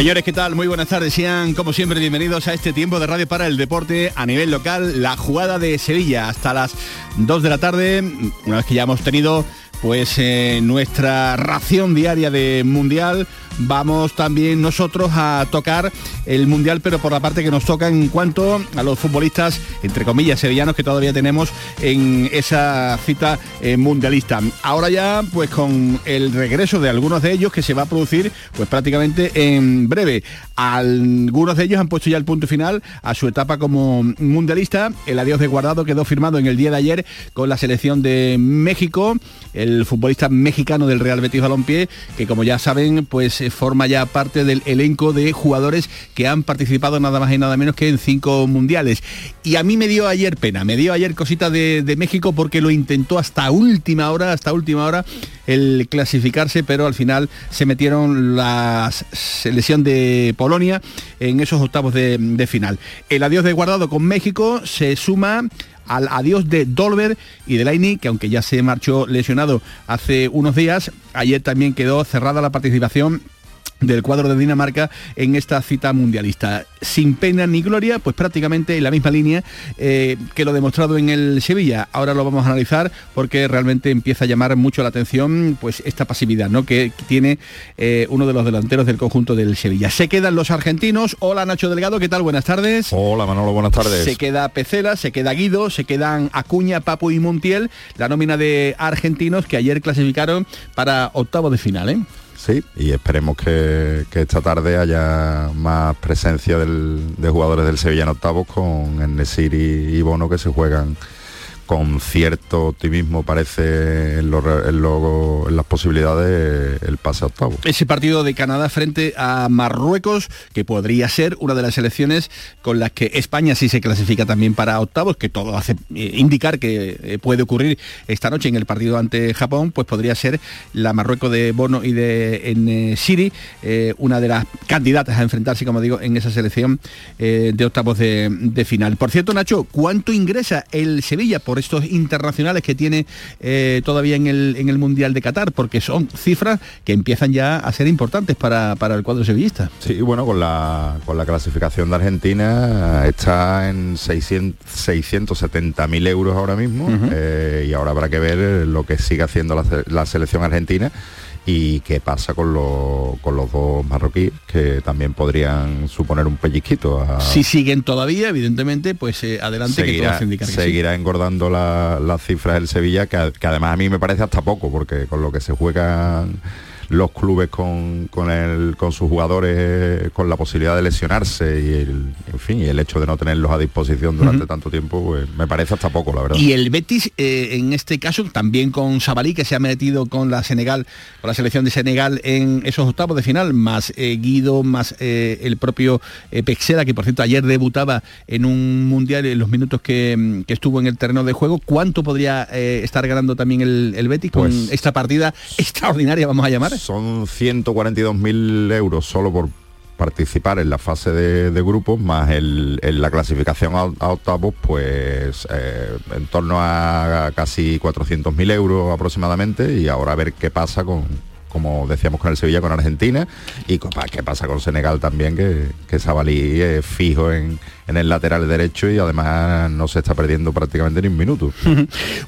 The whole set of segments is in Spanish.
Señores, ¿qué tal? Muy buenas tardes. Sean, como siempre, bienvenidos a este tiempo de radio para el deporte a nivel local. La jugada de Sevilla hasta las 2 de la tarde, una vez que ya hemos tenido pues eh, nuestra ración diaria de mundial vamos también nosotros a tocar el mundial pero por la parte que nos toca en cuanto a los futbolistas entre comillas sevillanos que todavía tenemos en esa cita eh, mundialista. Ahora ya pues con el regreso de algunos de ellos que se va a producir pues prácticamente en breve. Algunos de ellos han puesto ya el punto final a su etapa como mundialista. El adiós de guardado quedó firmado en el día de ayer con la selección de México el futbolista mexicano del Real Betis Balompié, que como ya saben, pues forma ya parte del elenco de jugadores que han participado nada más y nada menos que en cinco mundiales. Y a mí me dio ayer pena, me dio ayer cosita de, México porque lo intentó hasta última hora, hasta última hora el clasificarse, pero al final se metieron la selección de Polonia en esos octavos de, de final. El adiós de Guardado con México se suma al adiós de Dolber y de Laini, que aunque ya se marchó lesionado hace unos días, ayer también quedó cerrada la participación del cuadro de Dinamarca en esta cita mundialista. Sin pena ni gloria, pues prácticamente en la misma línea eh, que lo demostrado en el Sevilla. Ahora lo vamos a analizar porque realmente empieza a llamar mucho la atención pues esta pasividad ¿no? que tiene eh, uno de los delanteros del conjunto del Sevilla. Se quedan los argentinos. Hola Nacho Delgado, ¿qué tal? Buenas tardes. Hola Manolo, buenas tardes. Se queda Pecela, se queda Guido, se quedan Acuña, Papu y Montiel, la nómina de argentinos que ayer clasificaron para octavo de final. ¿eh? Sí, y esperemos que, esta tarde haya más presencia de jugadores del Sevilla en octavos con Enesiri y Bono que se juegan con cierto optimismo parece en, las posibilidades el pase a octavo. Ese partido de Canadá frente a Marruecos, que podría ser una de las selecciones con las que España sí se clasifica también para octavos, que todo hace eh, indicar que eh, puede ocurrir esta noche en el partido ante Japón, pues podría ser la Marruecos de Bono y de en Siri, eh, una de las candidatas a enfrentarse, como digo, en esa selección de octavos de, de, final. Por cierto, Nacho, ¿cuánto ingresa el Sevilla por estos internacionales que tiene eh, todavía en el, en el Mundial de Qatar, porque son cifras que empiezan ya a ser importantes para, el cuadro sevillista. Sí, bueno, con la, con la clasificación de Argentina está en 670.000 euros ahora mismo eh, y ahora habrá que ver lo que sigue haciendo la, la selección argentina y qué pasa con, con los dos marroquíes que también podrían suponer un pellizquito. Si siguen todavía, evidentemente, pues eh, adelante seguirá, que indicar Seguirá engordando las cifras del Sevilla, que, que, además a mí me parece hasta poco, porque con lo que se juegan los clubes con, con, el, con sus jugadores con la posibilidad de lesionarse y el, en fin, y el hecho de no tenerlos a disposición durante tanto tiempo, pues, me parece hasta poco, la verdad. Y el Betis, eh, en este caso, también con Sabalí, que se ha metido con la Senegal, con la selección de Senegal en esos octavos de final, más eh, Guido, más eh, el propio Pexera, que por cierto ayer debutaba en un mundial en los minutos que, estuvo en el terreno de juego, ¿cuánto podría estar ganando también el, Betis con pues esta partida extraordinaria, vamos a llamar? Son 142.000 euros solo por participar en la fase de, grupos, más el, en la clasificación a, octavos, pues eh, en torno a casi 400.000 euros aproximadamente, y ahora a ver qué pasa con, como decíamos con el Sevilla, con Argentina, y qué pasa con Senegal también, que, que Sabalí es fijo en, en el lateral derecho y además no se está perdiendo prácticamente ni un minuto.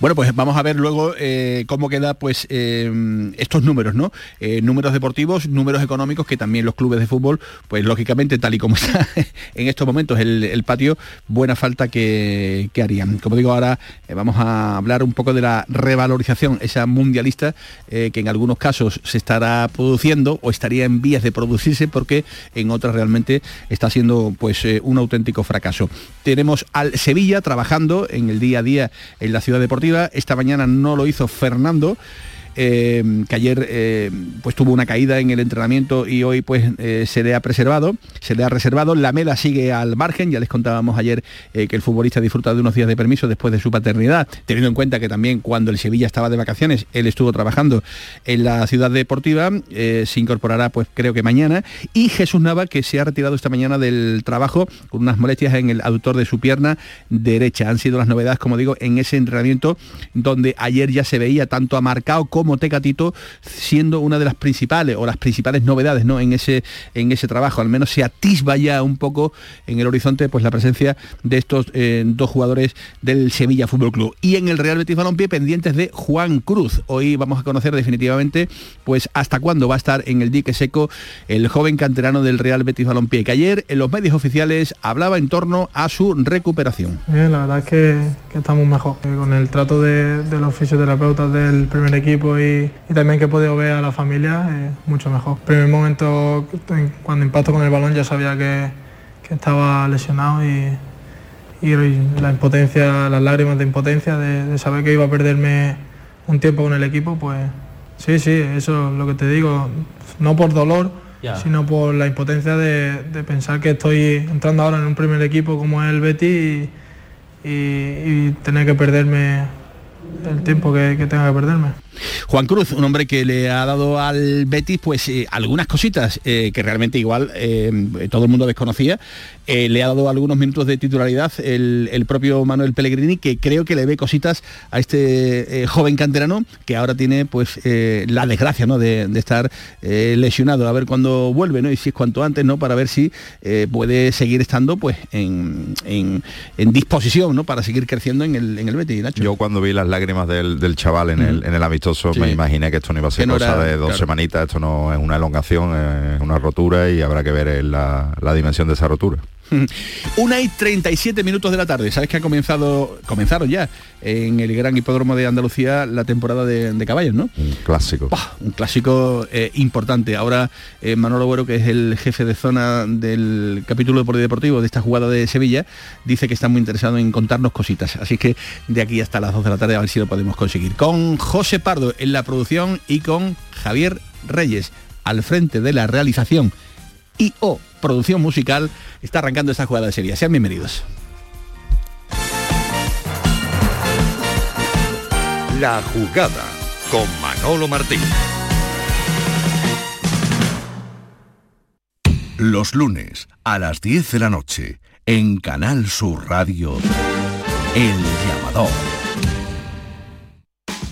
bueno, pues vamos a ver luego eh, cómo queda pues eh, estos números, ¿no? Eh, números deportivos, números económicos que también los clubes de fútbol, pues lógicamente tal y como está en estos momentos el, patio, buena falta que, harían. Como digo, ahora vamos a hablar un poco de la revalorización, esa mundialista que en algunos casos se estará produciendo o estaría en vías de producirse porque en otras realmente está siendo pues un auténtico fracaso. Tenemos al Sevilla trabajando en el día a día en la ciudad deportiva. Esta mañana no lo hizo Fernando. Eh, que ayer eh, pues tuvo una caída en el entrenamiento y hoy pues eh, se le ha preservado, se le ha reservado. La Mela sigue al margen, ya les contábamos ayer que el futbolista disfruta de unos días de permiso después de su paternidad, teniendo en cuenta que también cuando el Sevilla estaba de vacaciones, él estuvo trabajando en la ciudad deportiva, se incorporará pues creo que mañana, y Jesús Nava que se ha retirado esta mañana del trabajo con unas molestias en el aductor de su pierna derecha. Han sido las novedades, como digo, en ese entrenamiento donde ayer ya se veía tanto a Marcao como Tecatito, siendo una de las principales o las principales novedades ¿no? en, ese, en ese trabajo. Al menos se atisba ya un poco en el horizonte pues la presencia de estos eh, dos jugadores del Sevilla Fútbol Club. Y en el Real Betis Balompié pendientes de Juan Cruz. Hoy vamos a conocer definitivamente pues hasta cuándo va a estar en el dique seco el joven canterano del Real Betis Balompié, que ayer en los medios oficiales hablaba en torno a su recuperación. Bien, la verdad es que, estamos mejor. Con el trato de, los fisioterapeutas del primer equipo y, también que he podido ver a la familia, mucho mejor. Primer momento, cuando impacto con el balón ya sabía que, estaba lesionado y, la impotencia, las lágrimas de impotencia de, saber que iba a perderme un tiempo con el equipo, pues sí, sí, eso es lo que te digo, no por dolor, sino por la impotencia de, pensar que estoy entrando ahora en un primer equipo como es el Betty y tener que perderme el tiempo que, tenga que perderme. Juan Cruz, un hombre que le ha dado al Betis pues eh, algunas cositas eh, que realmente igual eh, todo el mundo desconocía. le ha dado algunos minutos de titularidad el, propio Manuel Pellegrini, que creo que le ve cositas a este joven canterano que ahora tiene pues la desgracia ¿no? de, estar lesionado. A ver cuándo vuelve, ¿no? Y si es cuanto antes, ¿no? Para ver si puede seguir estando pues en, disposición, ¿no? Para seguir creciendo en el, en el Betis, Yo cuando vi las lágrimas del, chaval en, el, en el me imaginé que esto no iba a ser cosa de dos semanitas, esto no es una elongación, es una rotura y habrá que ver la, la dimensión de esa rotura. Una y 37 minutos de la tarde. Sabes que ha comenzado, comenzaron ya en el gran hipódromo de Andalucía la temporada de, caballos, ¿no? Un clásico. un clásico eh, importante. Ahora eh, Manolo Güero, que es el jefe de zona del capítulo de deportivo de esta jugada de Sevilla, dice que está muy interesado en contarnos cositas. Así que de aquí hasta las 2 de la tarde a ver si lo podemos conseguir. Con José Pardo en la producción y con Javier Reyes al frente de la realización y o producción musical está arrancando esta jugada de serie. Sean bienvenidos. La jugada con Manolo Martín. Los lunes a las 10 de la noche en Canal Sur Radio, El Llamador.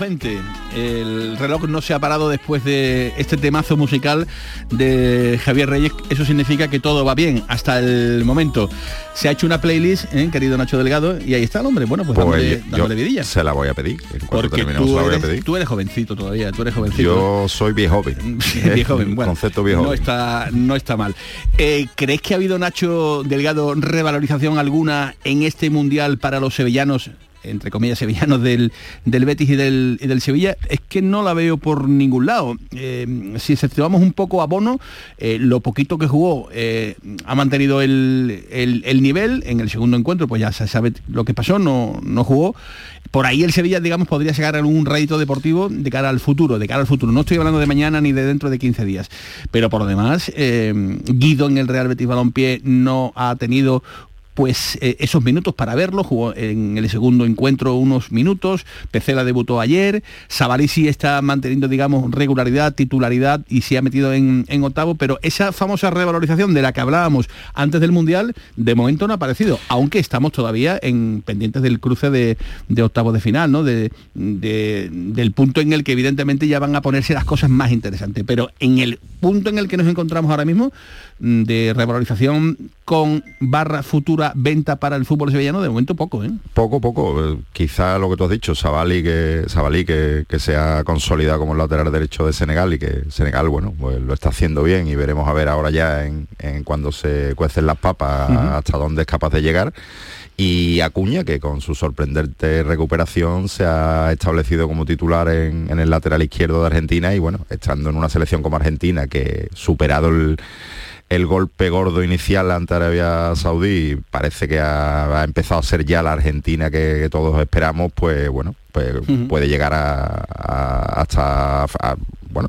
20. El reloj no se ha parado después de este temazo musical de Javier Reyes. Eso significa que todo va bien hasta el momento. Se ha hecho una playlist, ¿eh? querido Nacho Delgado, y ahí está el hombre. Bueno, pues, pues dándole, vidilla. Se la voy a pedir. Porque tú eres, tú eres jovencito todavía, tú eres jovencito. Yo soy viejo viejo joven, bueno. Concepto viejo no está, no está mal. Eh, ¿Crees que ha habido, Nacho Delgado, revalorización alguna en este mundial para los sevillanos? Entre comillas, sevillanos del, del Betis y del, del Sevilla, es que no la veo por ningún lado. Eh, si exceptuamos un poco a Bono, eh, lo poquito que jugó eh, ha mantenido el, el- el nivel. En el segundo encuentro, pues ya se sabe lo que pasó, no, no jugó. Por ahí el Sevilla, digamos, podría sacar algún rédito deportivo de cara al futuro, de cara al futuro. No estoy hablando de mañana ni de dentro de 15 días. Pero por lo demás, Guido en el Real Betis Balompié no ha tenido pues eh, esos minutos para verlo, jugó en el segundo encuentro unos minutos, Pecela debutó ayer, Sabalí sí está manteniendo, digamos, regularidad, titularidad y se ha metido en, octavo, pero esa famosa revalorización de la que hablábamos antes del Mundial, de momento no ha aparecido, aunque estamos todavía en pendientes del cruce de, de octavo de final, ¿no? De, de- del punto en el que evidentemente ya van a ponerse las cosas más interesantes, pero en el punto en el que nos encontramos ahora mismo, de revalorización con barra futura venta para el fútbol sevillano, de momento poco, ¿eh? Poco, poco. Quizá lo que tú has dicho, Sabali que, Sabalí que, que se ha consolidado como el lateral derecho de Senegal y que Senegal, bueno, pues lo está haciendo bien y veremos a ver ahora ya en, en cuando se cuecen las papas hasta dónde es capaz de llegar. Y Acuña, que con su sorprendente recuperación se ha establecido como titular en, en el lateral izquierdo de Argentina y bueno, estando en una selección como Argentina que superado el, el golpe gordo inicial ante Arabia Saudí parece que ha, ha empezado a ser ya la Argentina que, que todos esperamos, pues bueno, pues puede llegar a, a- hasta a- bueno,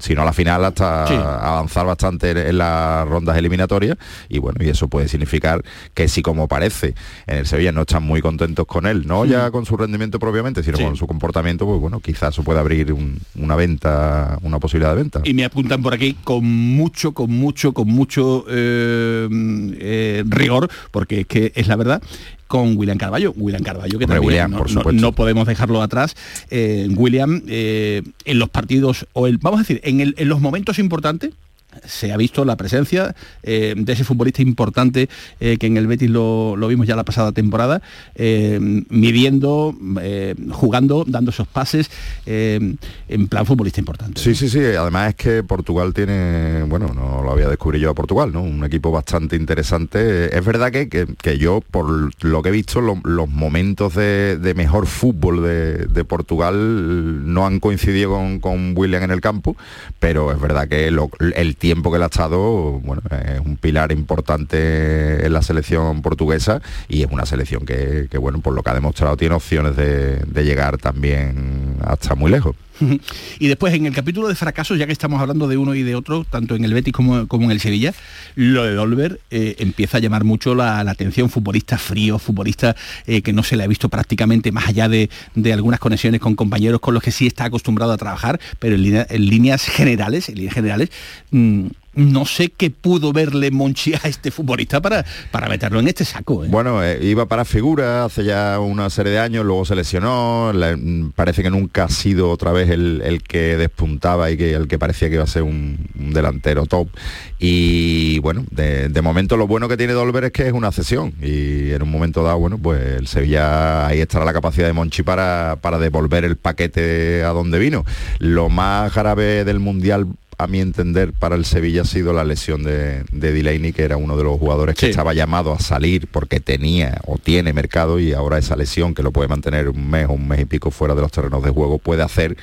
si no a la final, hasta Sí. avanzar bastante en, en las rondas eliminatorias y bueno, y eso puede significar que si como parece en el Sevilla no están muy contentos con él, no ya con su rendimiento propiamente, sino Sí. con su comportamiento, pues bueno, quizás eso puede abrir un- una venta, una posibilidad de venta. Y me apuntan por aquí con mucho, con mucho, con mucho eh, eh, rigor, porque es que es la verdad, con William Carballo. William Carballo, que Hombre, también William, no, por no- no podemos dejarlo atrás. Eh, William, eh, en los partidos, o el, vamos a decir, en, el- en los momentos importantes, se ha visto la presencia eh, de ese futbolista importante eh, que en el Betis lo, lo vimos ya la pasada temporada, eh, midiendo, jugando, dando esos pases, en plan futbolista importante. Sí, sí, sí. Además es que Portugal tiene, bueno, no lo había descubierto yo a Portugal, ¿no? Un equipo bastante interesante. Es verdad que, que- que yo, por lo que he visto, lo- los momentos de, de mejor fútbol de, de Portugal no han coincidido con, con William en el campo, pero es verdad que el tiempo que él ha estado, bueno, es un pilar importante en la selección portuguesa y es una selección que, que, bueno, por lo que ha demostrado, tiene opciones de, de llegar también hasta muy lejos. Y después en el capítulo de fracasos, ya que estamos hablando de uno y de otro, tanto en el Betis como, en el Sevilla, lo de Dolber eh, empieza a llamar mucho la, atención, futbolista frío, futbolista eh, que no se le ha visto prácticamente más allá de, algunas conexiones con compañeros con los que sí está acostumbrado a trabajar, pero en líneas generales, en líneas generales, mm, no sé qué pudo verle Monchi a este futbolista para, para meterlo en este saco. ¿eh? Bueno, eh, iba para figura hace ya una serie de años, luego se lesionó, mm, parece que nunca ha sido otra vez el, el que despuntaba y que el que parecía que iba a ser un, un delantero top. Y bueno, de, de momento lo bueno que tiene Dolber es que es una cesión y en un momento dado, bueno, pues el Sevilla ahí estará la capacidad de Monchi para, para devolver el paquete a donde vino. Lo más grave del Mundial a mi entender, para el Sevilla ha sido la lesión de, de Delaney, que era uno de los jugadores que estaba llamado a salir porque tenía o tiene mercado y ahora esa lesión, que lo puede mantener un mes o un mes y pico fuera de los terrenos de juego, puede hacer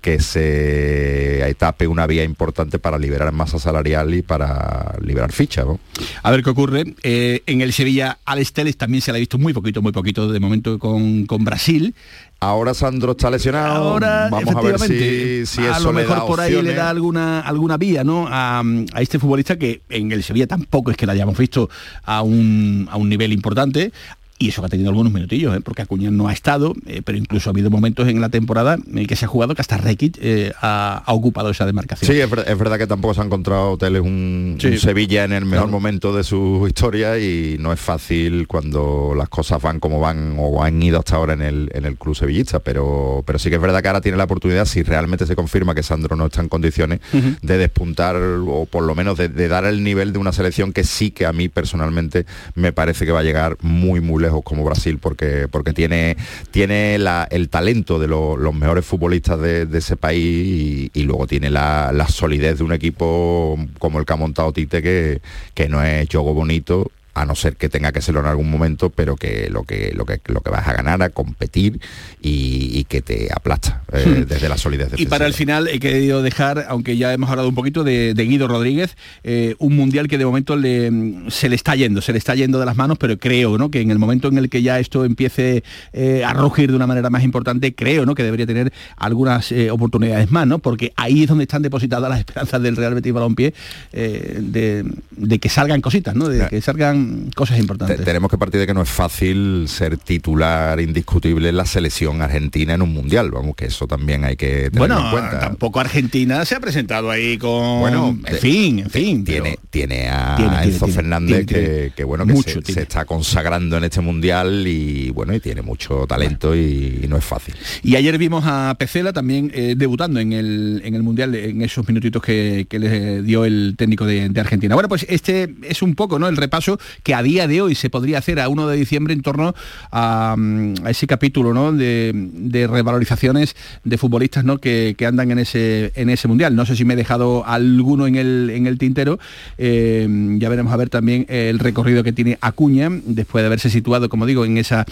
que se etape una vía importante para liberar masa salarial y para liberar ficha. ¿no? A ver qué ocurre. Eh, en el Sevilla, Alex Telles también se le ha visto muy poquito, muy poquito de momento con, con Brasil. Ahora Sandro está lesionado. Ahora, Vamos a ver si, si a eso lo le mejor da por ahí le da alguna alguna vía, ¿no? A, a este futbolista que en el Sevilla tampoco es que la hayamos visto a un, a un nivel importante. Y eso que ha tenido algunos minutillos, ¿eh? porque Acuña no ha estado, eh, pero incluso ha habido momentos en la temporada en que se ha jugado que hasta Rekic eh, ha, ha ocupado esa demarcación. Sí, es, ver- es verdad que tampoco se ha encontrado Teles un, Sí. un Sevilla en el mejor Claro. momento de su historia y no es fácil cuando las cosas van como van o han ido hasta ahora en el, en el club sevillista, pero, pero sí que es verdad que ahora tiene la oportunidad, si realmente se confirma que Sandro no está en condiciones, de despuntar o por lo menos de, de dar el nivel de una selección que sí que a mí personalmente me parece que va a llegar muy muy lejos como Brasil porque porque tiene tiene el talento de lo- los mejores futbolistas de, ese país y, y luego tiene la, la solidez de un equipo como el que ha montado Tite que, que no es juego bonito a no ser que tenga que serlo en algún momento, pero que lo que lo que lo que vas a ganar a competir y, y que te aplasta eh, desde la solidez Y defensiva. para el final he querido dejar, aunque ya hemos hablado un poquito de, de Guido Rodríguez, eh, un mundial que de momento le, se le está yendo, se le está yendo de las manos, pero creo ¿no? que en el momento en el que ya esto empiece eh, a rugir de una manera más importante, creo ¿no? que debería tener algunas oportunidades más, ¿no? porque ahí es donde están depositadas las esperanzas del Real Betis Balompié de, de que salgan cositas, ¿no? de que salgan cosas importantes. Te- tenemos que partir de que no es fácil ser titular indiscutible en la selección argentina en un mundial, vamos, que eso también hay que Bueno, en cuenta. tampoco Argentina se ha presentado ahí con... Bueno, en fin, en fin. tiene, tiene a Tiene, tiene, Enzo tiene, Fernández que, que, bueno que Mucho se, está consagrando en este mundial y bueno y tiene mucho talento y, y no es fácil. Y ayer vimos a Pecela también eh, debutando en el, en el Mundial, en esos minutitos que, que le dio el técnico de, de Argentina. Bueno, pues este es un poco ¿no? el repaso que a día de hoy se podría hacer a 1 de diciembre en torno a, mm, a ese capítulo ¿no? de, de revalorizaciones de futbolistas ¿no? que, que andan en ese, en ese Mundial. No sé si me he dejado alguno en el, en el tintero. Eh, ya veremos a ver también el recorrido que tiene Acuña, después de haberse situado, como digo, en esa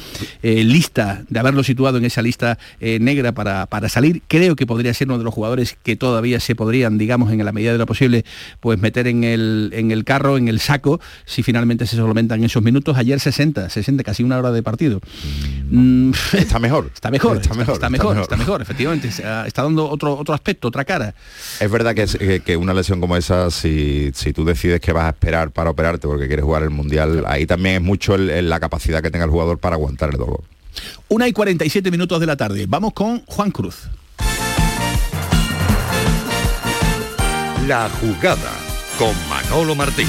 eh, lista, de haberlo situado en esa lista eh, negra para, para salir. Creo que podría ser uno de los jugadores que todavía se podrían, digamos, en la medida de lo posible, pues meter en el, en el carro, en el saco, si finalmente se solventan esos minutos. Ayer 60, 60, casi una hora de partido. Mm, Está mejor. Está mejor, Está mejor, está está mejor, mejor. está mejor, efectivamente. Está, dando otro, otro aspecto, otra cara. Es verdad que, es- que- que una lesión como esa, si, si tú decides que vas a esperar para operarte porque quieres jugar el mundial, ahí también es mucho el- el- la capacidad que tenga el jugador para aguantar el dolor. Una y 47 minutos de la tarde. Vamos con Juan Cruz. La jugada con Manolo Martín.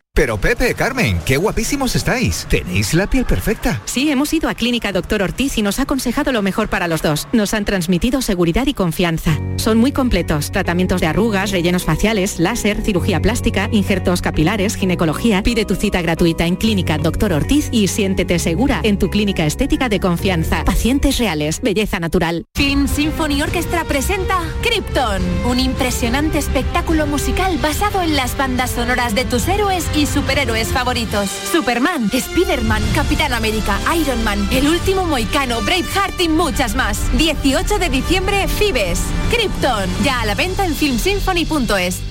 Pero Pepe, Carmen, qué guapísimos estáis. Tenéis la piel perfecta. Sí, hemos ido a Clínica Doctor Ortiz y nos ha aconsejado lo mejor para los dos. Nos han transmitido seguridad y confianza. Son muy completos. Tratamientos de arrugas, rellenos faciales, láser, cirugía plástica, injertos capilares, ginecología. Pide tu cita gratuita en Clínica Doctor Ortiz y siéntete segura en tu clínica estética de confianza. Pacientes reales, belleza natural. Film Symphony Orchestra presenta Krypton, un impresionante espectáculo musical basado en las bandas sonoras de tus héroes y superhéroes favoritos. Superman, Spider-Man, Capitán América, Iron Man, El Último Moicano, Braveheart y muchas más. 18 de diciembre, Fibes. Krypton, ya a la venta en filmsymphony.es.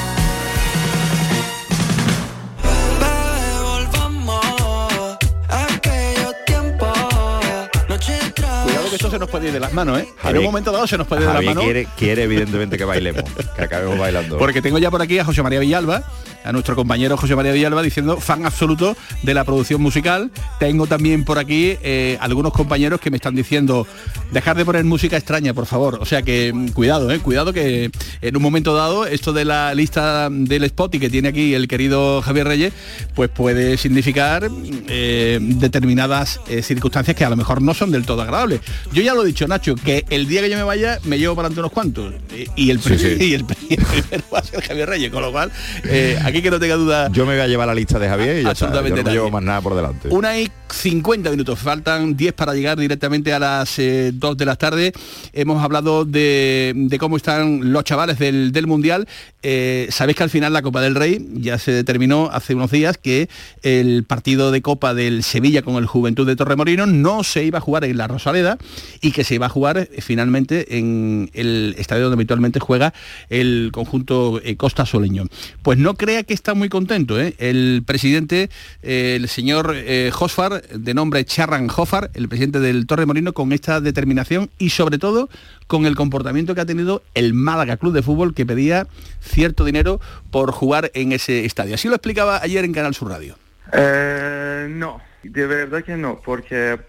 Esto se nos puede ir de las manos, ¿eh? en Javi- un momento dado se nos puede ir de las manos. quiere, quiere evidentemente que bailemos, que acabemos bailando. Porque tengo ya por aquí a José María Villalba, a nuestro compañero José María Villalba, diciendo fan absoluto de la producción musical. Tengo también por aquí eh, algunos compañeros que me están diciendo, dejar de poner música extraña, por favor. O sea que mm, cuidado, eh, cuidado que en un momento dado esto de la lista del spot y que tiene aquí el querido Javier Reyes, pues puede significar eh, determinadas eh, circunstancias que a lo mejor no son del todo agradables. Yo ya lo he dicho, Nacho, que el día que yo me vaya me llevo para adelante unos cuantos. Y, el, Sí, sí. y el, primero va a ser Javier Reyes, con lo cual, eh, aquí que no tenga duda. Yo me voy a llevar la lista de Javier y ya está. Yo Absolutamente no llevo más nada por delante. Una y 50 minutos, faltan 10 para llegar directamente a las 2 eh, de la tarde. Hemos hablado de, cómo están los chavales del, del Mundial. Eh, Sabéis que al final la Copa del Rey ya se determinó hace unos días que el partido de Copa del Sevilla con el Juventud de Torremorino no se iba a jugar en la Rosaleda y que se iba a jugar eh, finalmente en el estadio donde habitualmente juega el conjunto Costa Soleño. Pues no crea que está muy contento. El presidente, el señor Josfar, de nombre Charran Hoffar, el presidente del Torre Morino, con esta determinación y sobre todo con el comportamiento que ha tenido el Málaga Club de Fútbol que pedía cierto dinero por jugar en ese estadio. Así lo explicaba ayer en Canal Sur Radio. Eh, no, de verdad que no, porque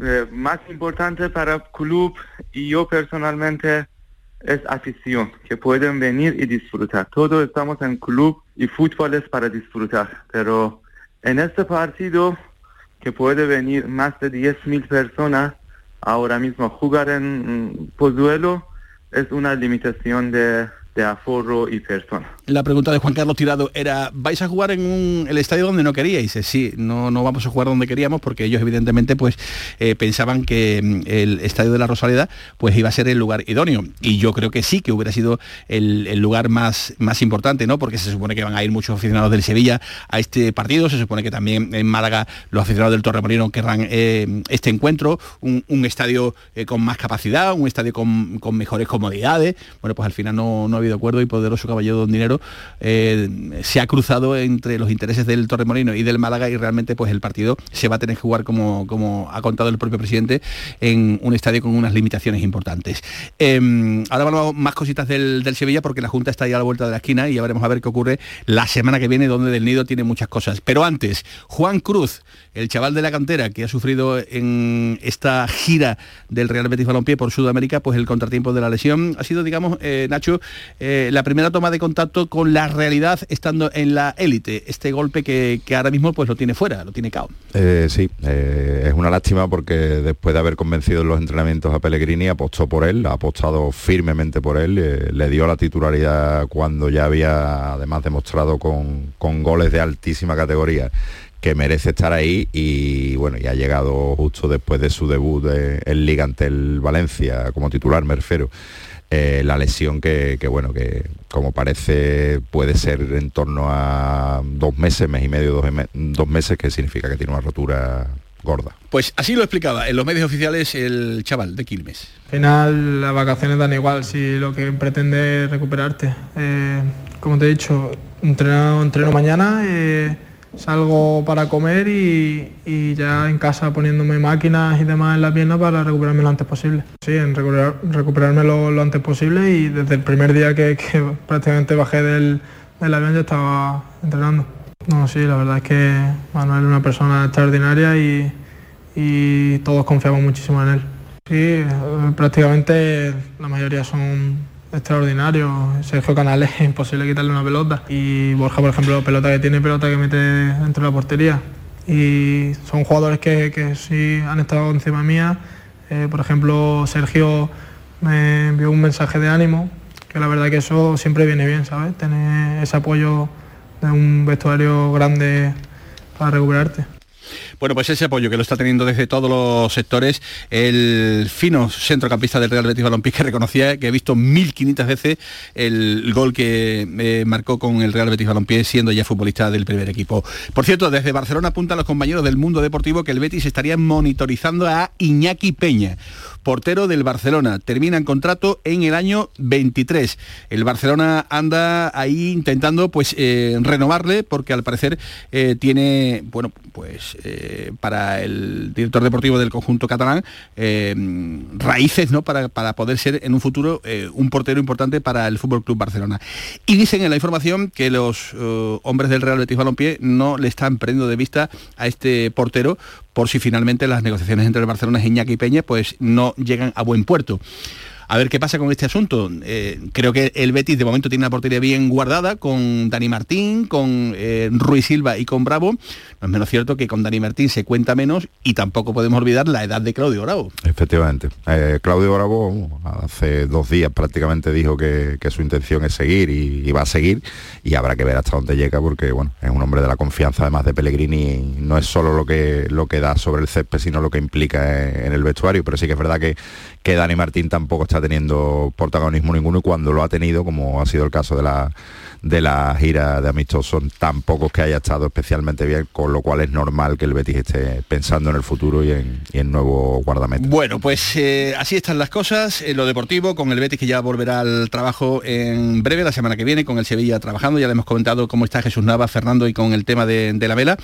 eh, más importante para el club y yo personalmente es afición, que pueden venir y disfrutar. Todos estamos en club y fútbol es para disfrutar, pero en este partido que puede venir más de 10.000 personas ahora mismo jugar en Pozuelo es una limitación de, de aforo y personas. La pregunta de Juan Carlos Tirado era, ¿vais a jugar en el estadio donde no queríais? Sí, no, no vamos a jugar donde queríamos porque ellos evidentemente pues eh, pensaban que mm, el estadio de la Rosaleda pues iba a ser el lugar idóneo. Y yo creo que sí, que hubiera sido el, lugar más, más importante, ¿no? Porque se supone que van a ir muchos aficionados del Sevilla a este partido, se supone que también en Málaga los aficionados del Torremolino querrán eh, este encuentro, un, estadio eh, con más capacidad, un estadio con, mejores comodidades. Bueno, pues al final no, no ha habido acuerdo y poderoso caballero don dinero eh, se ha cruzado entre los intereses del Torremolino y del Málaga y realmente pues el partido se va a tener que jugar como, como ha contado el propio presidente en un estadio con unas limitaciones importantes. Em, ahora vamos más cositas del, Sevilla porque la Junta está ahí a la vuelta de la esquina y ya veremos a ver qué ocurre la semana que viene donde del Nido tiene muchas cosas. Pero antes, Juan Cruz, el chaval de la cantera que ha sufrido en esta gira del Real Betis Balompié por Sudamérica, pues el contratiempo de la lesión ha sido, digamos, eh, Nacho, eh, la primera toma de contacto con la realidad estando en la élite, este golpe que, ahora mismo pues lo tiene fuera, lo tiene cao. Eh, sí, eh, es una lástima porque después de haber convencido en los entrenamientos a Pellegrini, apostó por él, ha apostado firmemente por él, eh, le dio la titularidad cuando ya había además demostrado con, con goles de altísima categoría que merece estar ahí y bueno, y ha llegado justo después de su debut en Liga ante el Valencia como titular, me refiero. Eh, la lesión que, bueno, que como parece puede ser en torno a dos meses, mes y medio, dos, meses, que significa que tiene una rotura gorda. Pues así lo explicaba en los medios oficiales el chaval de Quilmes. Al final las vacaciones dan igual si lo que pretende es recuperarte. Eh, como te he dicho, entreno, entreno mañana. Eh, salgo para comer y, ya en casa poniéndome máquinas y demás en la pierna para recuperarme lo antes posible. Sí, en recuperarme lo, antes posible y desde el primer día que, prácticamente bajé del, avión ya estaba entrenando. No, sí, la verdad es que Manuel es una persona extraordinaria y, y todos confiamos muchísimo en él. Sí, prácticamente la mayoría son extraordinario. Sergio Canales es imposible quitarle una pelota. Y Borja, por ejemplo, pelota que tiene, pelota que mete dentro de la portería. Y son jugadores que, que sí han estado encima mía. Eh, por ejemplo, Sergio me envió un mensaje de ánimo, que la verdad que eso siempre viene bien, ¿sabes? Tener ese apoyo de un vestuario grande para recuperarte. Bueno, pues ese apoyo que lo está teniendo desde todos los sectores, el fino centrocampista del Real Betis Balompié que reconocía que he visto 1.500 veces el gol que eh, marcó con el Real Betis Balompié siendo ya futbolista del primer equipo. Por cierto, desde Barcelona apuntan los compañeros del mundo deportivo que el Betis estaría monitorizando a Iñaki Peña, portero del Barcelona. Termina en contrato en el año 23. El Barcelona anda ahí intentando pues eh, renovarle porque al parecer eh, tiene, bueno, pues eh, para el director deportivo del conjunto catalán raíces ¿no? Para, para, poder ser en un futuro un portero importante para el Fútbol Club Barcelona. Y dicen en la información que los hombres del Real Betis Balompié no le están perdiendo de vista a este portero por si finalmente las negociaciones entre el Barcelona y Iñaki Peña pues no llegan a buen puerto. A ver qué pasa con este asunto. Eh, creo que el Betis de momento tiene una portería bien guardada con Dani Martín, con eh, Ruiz Silva y con Bravo. No es menos cierto que con Dani Martín se cuenta menos y tampoco podemos olvidar la edad de Claudio Bravo. Efectivamente. Eh, Claudio Bravo hace dos días prácticamente dijo que, su intención es seguir y, va a seguir y habrá que ver hasta dónde llega porque bueno, es un hombre de la confianza además de Pellegrini, no es solo lo que, lo que da sobre el césped, sino lo que implica en, el vestuario, pero sí que es verdad que, que Dani Martín tampoco está teniendo protagonismo ninguno y cuando lo ha tenido, como ha sido el caso de la de la gira de amistosos tampoco que haya estado especialmente bien, con lo cual es normal que el Betis esté pensando en el futuro y en, en nuevo guardameta. Bueno, pues eh, así están las cosas, en lo deportivo, con el Betis que ya volverá al trabajo en breve, la semana que viene, con el Sevilla trabajando, ya le hemos comentado cómo está Jesús Nava, Fernando y con el tema de, la vela.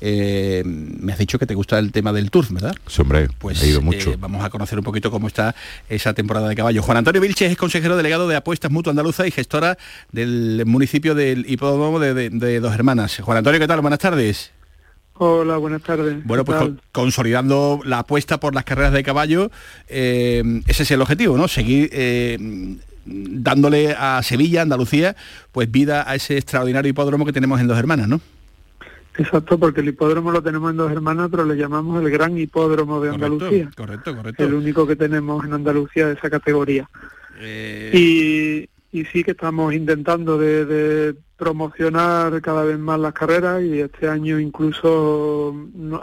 Eh, me has dicho que te gusta el tema del turf, ¿verdad? Sí, hombre, pues he ido mucho. Eh, vamos a conocer un poquito cómo está esa temporada de caballo. Juan Antonio Vilches es consejero delegado de apuestas mutua andaluza y gestora del municipio del hipódromo de, Dos Hermanas. Juan Antonio, ¿qué tal? Buenas tardes. Hola, buenas tardes. Bueno, pues consolidando la apuesta por las carreras de caballo, eh, ese es el objetivo, ¿no? Seguir eh, dándole a Sevilla, Andalucía, pues vida a ese extraordinario hipódromo que tenemos en Dos Hermanas, ¿no? Exacto, porque el hipódromo lo tenemos en Dos Hermanas, pero le llamamos el gran hipódromo de Andalucía. Correcto, correcto. El único que tenemos en Andalucía de esa categoría. Eh, y, y sí que estamos intentando de, promocionar cada vez más las carreras y este año incluso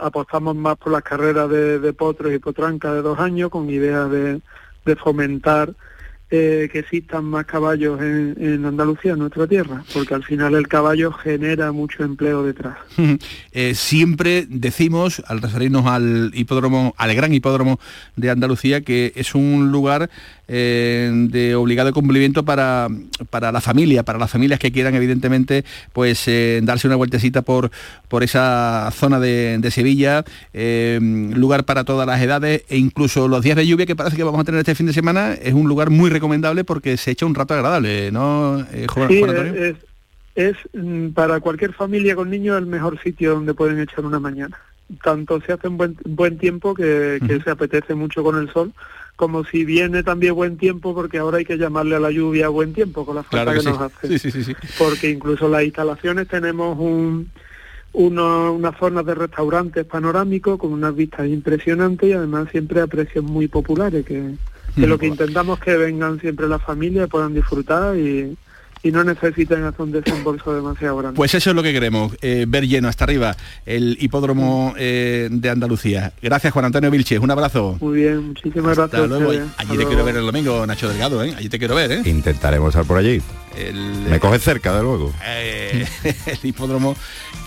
apostamos más por las carreras de, potros y potrancas de dos años con idea de, de fomentar eh, que existan más caballos en, Andalucía, en nuestra tierra, porque al final el caballo genera mucho empleo detrás. Eh, siempre decimos, al referirnos al hipódromo, al gran hipódromo de Andalucía, que es un lugar eh, de obligado cumplimiento para, para la familia, para las familias que quieran evidentemente pues darse una vueltecita por, por esa zona de, de Sevilla, lugar para todas las edades e incluso los días de lluvia que parece que vamos a tener este fin de semana, es un lugar muy recomendable porque se echa un rato agradable, ¿no, eh, sí, Es, es, mm, para cualquier familia con niños el mejor sitio donde pueden echar una mañana. Tanto se hace un buen, buen tiempo que, se apetece mucho con el sol, como si viene también buen tiempo, porque ahora hay que llamarle a la lluvia buen tiempo con la falta que, nos hace. porque incluso las instalaciones tenemos un, uno, unas zonas de restaurantes panorámicos con unas vistas impresionantes y además siempre a precios muy populares que, que lo que intentamos es que vengan siempre las familias, puedan disfrutar y, y no necesiten hacer un desembolso demasiado grande. Pues eso es lo que queremos, eh, ver lleno hasta arriba el hipódromo eh, de Andalucía. Gracias Juan Antonio Vilches, un abrazo. Muy bien, muchísimas gracias. Allí te quiero ver el domingo, Nacho Delgado, ¿eh? allí te quiero ver. ¿eh? Intentaremos estar por allí. Me coge cerca, de luego. Eh, el hipódromo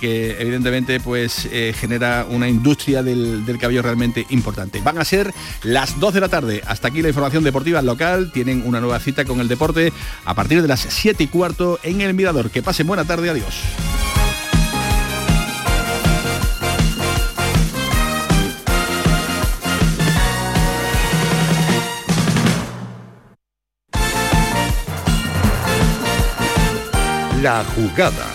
que evidentemente pues genera una industria del, del, cabello realmente importante. Van a ser las 2 de la tarde. Hasta aquí la información deportiva local. Tienen una nueva cita con el deporte a partir de las 7 cuarto en el Mirador. Que pasen buena tarde, adiós. La jugada